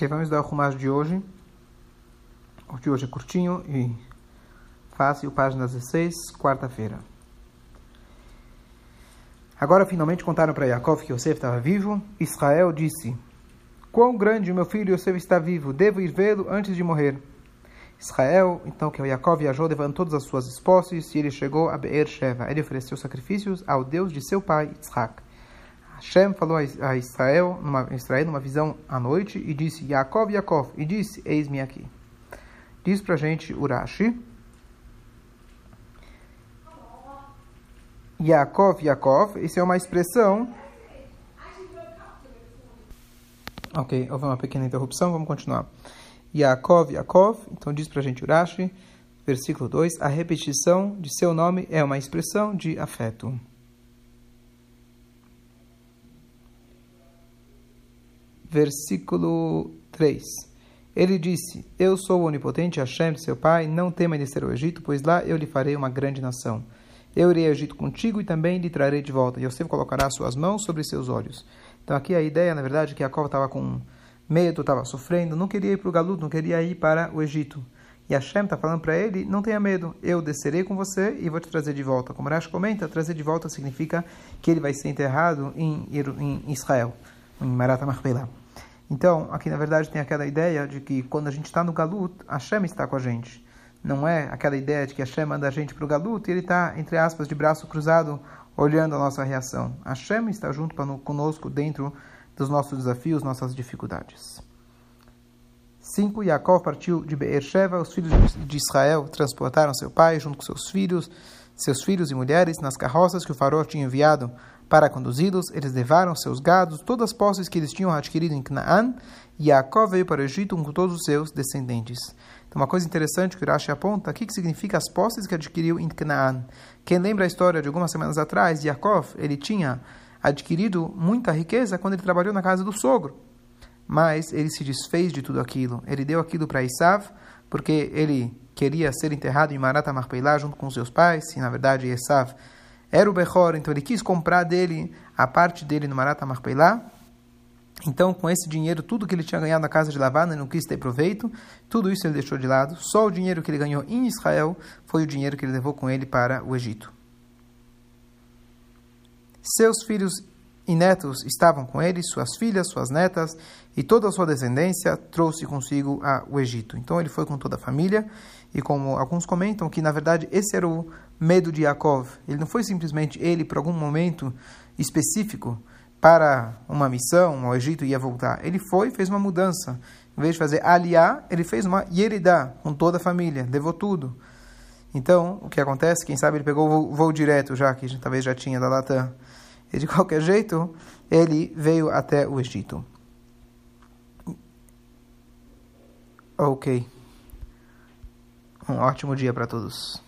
Ok, vamos dar o rumash de hoje. O de hoje é curtinho e fácil, página 16, quarta-feira. Agora finalmente contaram para Yaakov que Yosef estava vivo. Israel disse: Quão grande o meu filho Yosef está vivo, devo ir vê-lo antes de morrer. Israel, então que o Yaakov viajou levando todas as suas esposas e ele chegou a Beer Sheva. Ele ofereceu sacrifícios ao Deus de seu pai, Isaac. Hashem falou a Israel, numa, Israel numa visão à noite e disse, Yaakov, Yaakov, e disse, eis-me aqui. Diz pra gente Urashi. Yaakov, Yaakov, isso é uma expressão... Ok, houve uma pequena interrupção, vamos continuar. Yaakov, Yaakov, então diz pra gente Urashi, versículo 2, a repetição de seu nome é uma expressão de afeto. Versículo 3. Ele disse: Eu sou o onipotente Hashem, seu pai, não tema descer ao Egito, pois lá eu lhe farei uma grande nação. Eu irei ao Egito contigo e também lhe trarei de volta. E você colocará suas mãos sobre seus olhos. Então aqui a ideia, na verdade, é que Jacob estava com medo, estava sofrendo, não queria ir para o Galuto, não queria ir para o Egito. E Hashem está falando para ele, não tenha medo, eu descerei com você e vou te trazer de volta. Como Rashi comenta, trazer de volta significa que ele vai ser enterrado em, Israel, em Marat. Então, aqui na verdade tem aquela ideia de que quando a gente está no Galut, Hashem está com a gente. Não é aquela ideia de que Hashem manda a gente para o Galut e ele está, entre aspas, de braço cruzado, olhando a nossa reação. Hashem está junto conosco dentro dos nossos desafios, nossas dificuldades. 5. Yaakov partiu de Beersheba, os filhos de Israel transportaram seu pai junto com seus filhos, seus filhos e mulheres nas carroças que o farol tinha enviado para conduzi-los, eles levaram seus gados, todas as posses que eles tinham adquirido em Canaã, e Jacob veio para o Egito com todos os seus descendentes. Então, uma coisa interessante que o Rashi aponta, o que significa as posses que adquiriu em Canaã. Quem lembra a história de algumas semanas atrás, Jacob, ele tinha adquirido muita riqueza quando ele trabalhou na casa do sogro. Mas ele se desfez de tudo aquilo. Ele deu aquilo para Isav, porque ele queria ser enterrado em Marata Marpeilá junto com seus pais, e na verdade Esav era o Bechor, então ele quis comprar dele a parte dele no Marpeilá. Então, com esse dinheiro, tudo que ele tinha ganhado na casa de Lavana, ele não quis ter proveito, tudo isso ele deixou de lado. Só o dinheiro que ele ganhou em Israel foi o dinheiro que ele levou com ele para o Egito. Seus filhos e netos estavam com ele, suas filhas, suas netas e toda a sua descendência trouxe consigo o Egito. Então ele foi com toda a família e como alguns comentam que na verdade esse era o medo de Yaakov. Ele não foi simplesmente ele por algum momento específico para uma missão ao Egito ia voltar. Ele foi e fez uma mudança. Em vez de fazer aliá, ele fez uma yeridá com toda a família, levou tudo. Então, o que acontece? Quem sabe ele pegou o voo direto já, que talvez já tinha da Latam. E de qualquer jeito, ele veio até o Egito. Ok. Um ótimo dia para todos.